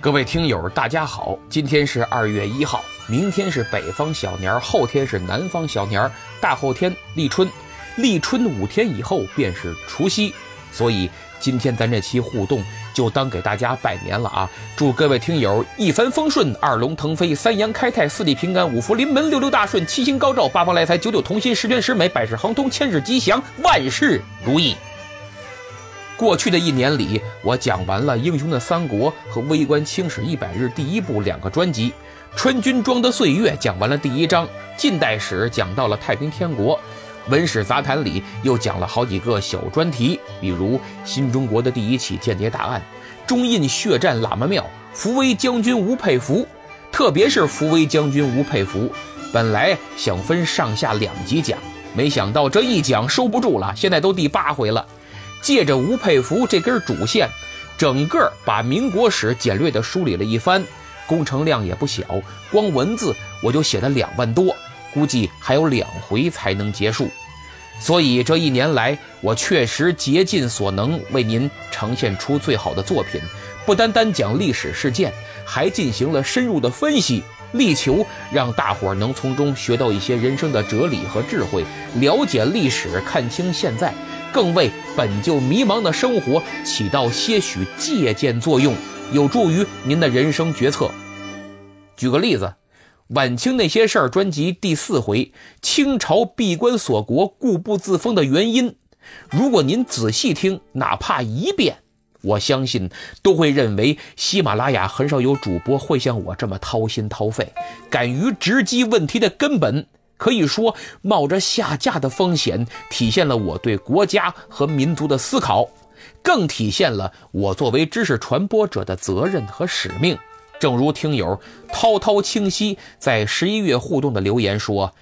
各位听友，大家好，今天是二月一号，明天是北方小年儿，后天是南方小年儿，大后天立春，立春五天以后便是除夕，所以今天咱这期互动就当给大家拜年了啊！祝各位听友一帆风顺，二龙腾飞，三阳开泰，四地平安，五福临门，六六大顺，七星高照，八方来财，九九同心，十全十美，百事亨通，千事吉祥，万事如意。过去的一年里，我讲完了《英雄的三国》和《微观清史一百日》第一部两个专辑，《穿军装的岁月》讲完了第一章，近代史讲到了太平天国，文史杂谈里又讲了好几个小专题，比如新中国的第一起间谍大案、中印血战喇嘛庙、福威将军吴佩孚，特别是福威将军吴佩孚，本来想分上下两集讲，没想到这一讲收不住了，现在都第八回了。借着吴佩孚这根主线，整个把民国史简略地梳理了一番，工程量也不小，光文字我就写了两万多，估计还有两回才能结束。所以这一年来，我确实竭尽所能为您呈现出最好的作品，不单单讲历史事件，还进行了深入的分析，力求让大伙儿能从中学到一些人生的哲理和智慧，了解历史，看清现在。更为本就迷茫的生活起到些许借鉴作用，有助于您的人生决策。举个例子，《晚清那些事儿》专辑第四回“清朝闭关锁国、固步自封的原因”，如果您仔细听，哪怕一遍，我相信都会认为喜马拉雅很少有主播会像我这么掏心掏肺，敢于直击问题的根本。可以说，冒着下架的风险，体现了我对国家和民族的思考，更体现了我作为知识传播者的责任和使命。正如听友滔滔清晰在十一月互动的留言说：“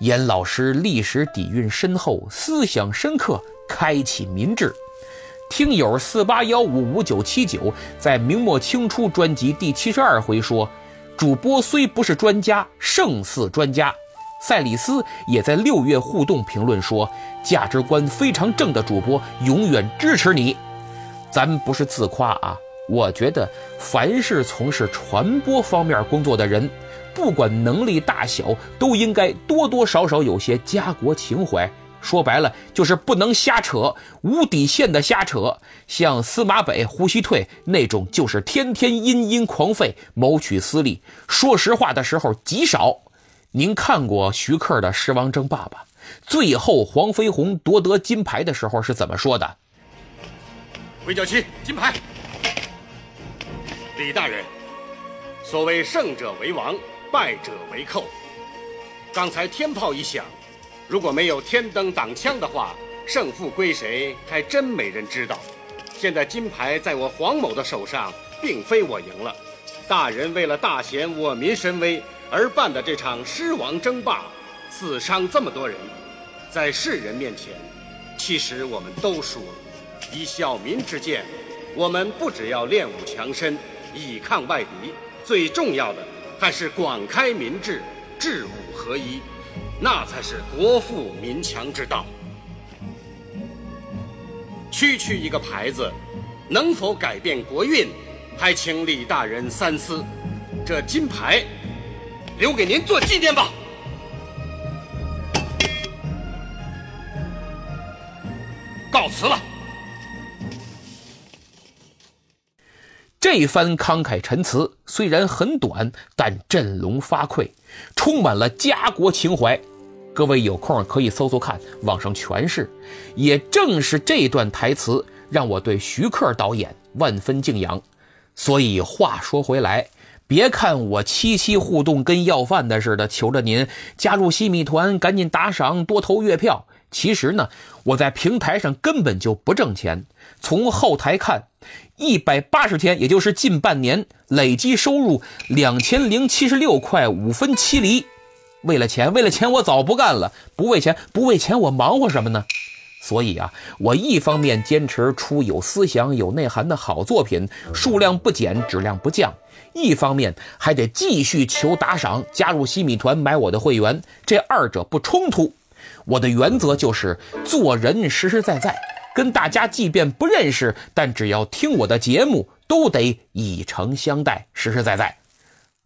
严老师历史底蕴深厚，思想深刻，开启民智。”听友四八幺五五九七九在明末清初专辑第七十二回说：“主播虽不是专家，胜似专家。”赛里斯也在六月互动评论说：“价值观非常正的主播，永远支持你。”咱不是自夸啊，我觉得凡是从事传播方面工作的人，不管能力大小，都应该多多少少有些家国情怀。说白了，就是不能瞎扯，无底线的瞎扯。像司马北、胡锡退那种，就是天天阴阴狂吠，谋取私利。说实话的时候极少。您看过徐克的《狮王争霸》吧？最后黄飞鸿夺得金牌的时候是怎么说的？魏教七，金牌。李大人，所谓胜者为王，败者为寇。刚才天炮一响，如果没有天灯挡枪的话，胜负归谁还真没人知道。现在金牌在我黄某的手上，并非我赢了。大人为了大显我民神威。而办的这场狮王争霸，死伤这么多人，在世人面前，其实我们都输了。以小民之见，我们不只要练武强身，以抗外敌，最重要的还是广开民智，治武合一，那才是国富民强之道。区区一个牌子，能否改变国运，还请李大人三思。这金牌。留给您做纪念吧。告辞了。这番慷慨陈词虽然很短，但振聋发聩，充满了家国情怀。各位有空可以搜搜看，网上全是。也正是这段台词，让我对徐克导演万分敬仰。所以话说回来。别看我七七互动跟要饭的似的，求着您加入西米团，赶紧打赏，多投月票。其实呢，我在平台上根本就不挣钱。从后台看，一百八十天，也就是近半年，累计收入两千零七十六块五分七厘。为了钱，为了钱，我早不干了。不为钱，不为钱，我忙活什么呢？所以啊，我一方面坚持出有思想、有内涵的好作品，数量不减，质量不降；一方面还得继续求打赏，加入西米团，买我的会员，这二者不冲突。我的原则就是做人实实在在，跟大家即便不认识，但只要听我的节目，都得以诚相待，实实在在。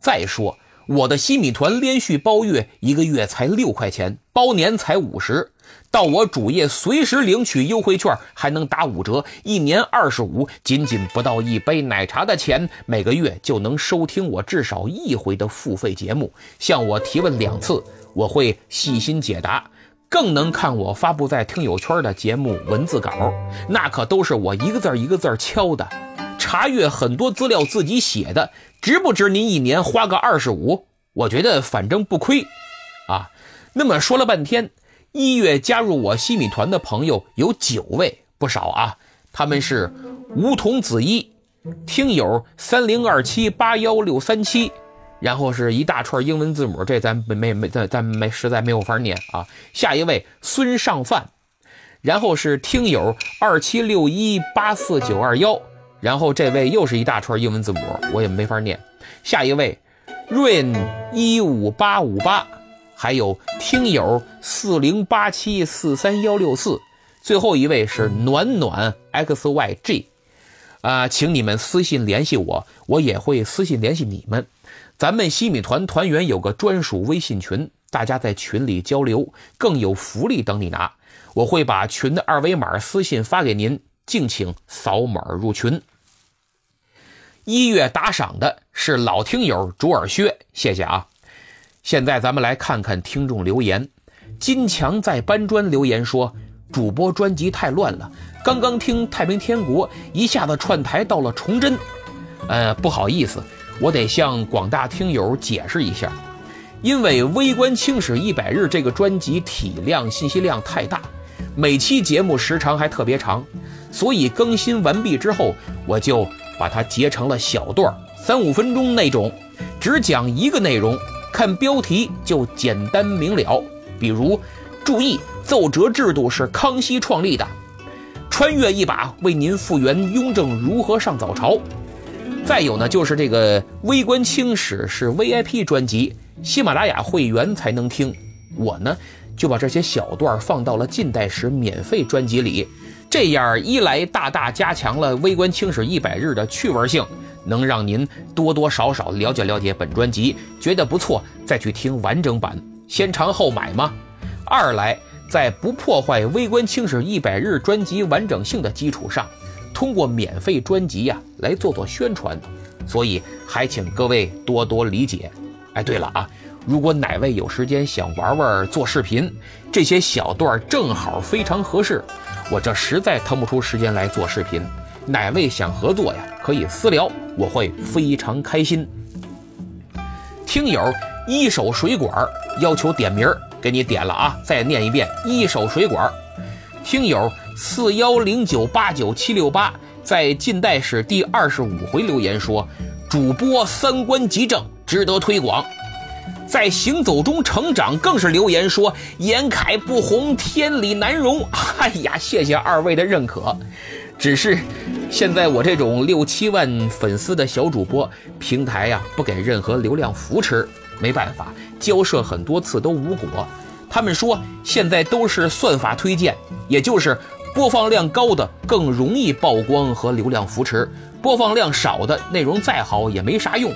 再说。我的西米团连续包月，一个月才六块钱，包年才五十。到我主页随时领取优惠券，还能打五折，一年二十五。仅仅不到一杯奶茶的钱，每个月就能收听我至少一回的付费节目。向我提问两次，我会细心解答。更能看我发布在听友圈的节目文字稿，那可都是我一个字一个字敲的。查阅很多资料自己写的，值不值您一年花个二十五？我觉得反正不亏，啊。那么说了半天，一月加入我西米团的朋友有九位，不少啊。他们是梧桐子一听友三零二七八幺六三七，然后是一大串英文字母，这咱没没咱咱没实在没有法念啊。下一位孙尚范，然后是听友二七六一八四九二幺。然后这位又是一大串英文字母，我也没法念。下一位，rain 一五八五八，还有听友四零八七四三幺六四，最后一位是暖暖 xyg，啊，请你们私信联系我，我也会私信联系你们。咱们西米团团员有个专属微信群，大家在群里交流，更有福利等你拿。我会把群的二维码私信发给您，敬请扫码入群。一月打赏的是老听友卓尔薛，谢谢啊！现在咱们来看看听众留言。金强在搬砖留言说：“主播专辑太乱了，刚刚听《太平天国》，一下子串台到了崇祯。”呃，不好意思，我得向广大听友解释一下，因为《微观清史一百日》这个专辑体量、信息量太大，每期节目时长还特别长，所以更新完毕之后，我就。把它截成了小段三五分钟那种，只讲一个内容，看标题就简单明了。比如，注意奏折制度是康熙创立的，穿越一把为您复原雍正如何上早朝。再有呢，就是这个微观清史是 VIP 专辑，喜马拉雅会员才能听。我呢就把这些小段放到了近代史免费专辑里。这样一来，大大加强了《微观清史一百日》的趣味性，能让您多多少少了解了解本专辑，觉得不错，再去听完整版，先尝后买吗？二来，在不破坏《微观清史一百日》专辑完整性的基础上，通过免费专辑呀来做做宣传，所以还请各位多多理解。哎，对了啊，如果哪位有时间想玩玩做视频，这些小段正好非常合适。我这实在腾不出时间来做视频，哪位想合作呀？可以私聊，我会非常开心。听友一手水管要求点名给你点了啊！再念一遍，一手水管。听友四幺零九八九七六八在近代史第二十五回留言说，主播三观极正，值得推广。在行走中成长，更是留言说：“严凯不红，天理难容。”哎呀，谢谢二位的认可。只是现在我这种六七万粉丝的小主播，平台呀不给任何流量扶持，没办法，交涉很多次都无果。他们说现在都是算法推荐，也就是播放量高的更容易曝光和流量扶持，播放量少的内容再好也没啥用。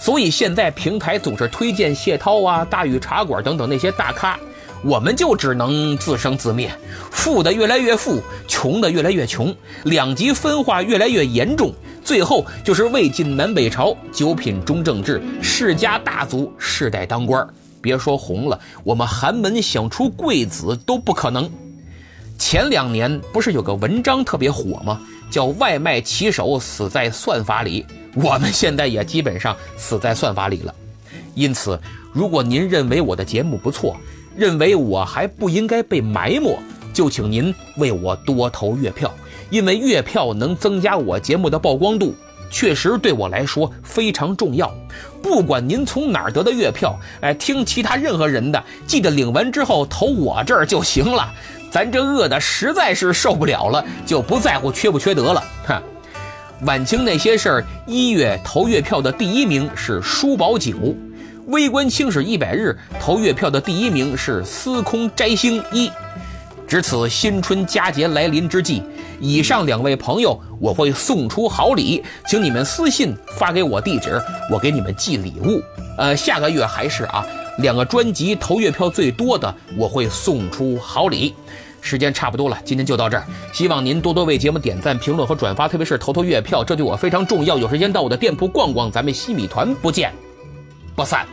所以现在平台总是推荐谢涛啊、大禹茶馆等等那些大咖，我们就只能自生自灭，富的越来越富，穷的越来越穷，两极分化越来越严重，最后就是魏晋南北朝九品中正制，世家大族世代当官，别说红了，我们寒门想出贵子都不可能。前两年不是有个文章特别火吗？叫外卖骑手死在算法里。我们现在也基本上死在算法里了，因此，如果您认为我的节目不错，认为我还不应该被埋没，就请您为我多投月票，因为月票能增加我节目的曝光度，确实对我来说非常重要。不管您从哪儿得的月票，哎，听其他任何人的，记得领完之后投我这儿就行了。咱这饿的实在是受不了了，就不在乎缺不缺德了，哼。晚清那些事儿，一月投月票的第一名是叔宝九，微观清史一百日投月票的第一名是司空摘星一，值此新春佳节来临之际，以上两位朋友我会送出好礼，请你们私信发给我地址，我给你们寄礼物。呃，下个月还是啊，两个专辑投月票最多的我会送出好礼。时间差不多了，今天就到这儿。希望您多多为节目点赞、评论和转发，特别是投投月票，这对我非常重要。有时间到我的店铺逛逛，咱们西米团不见不散。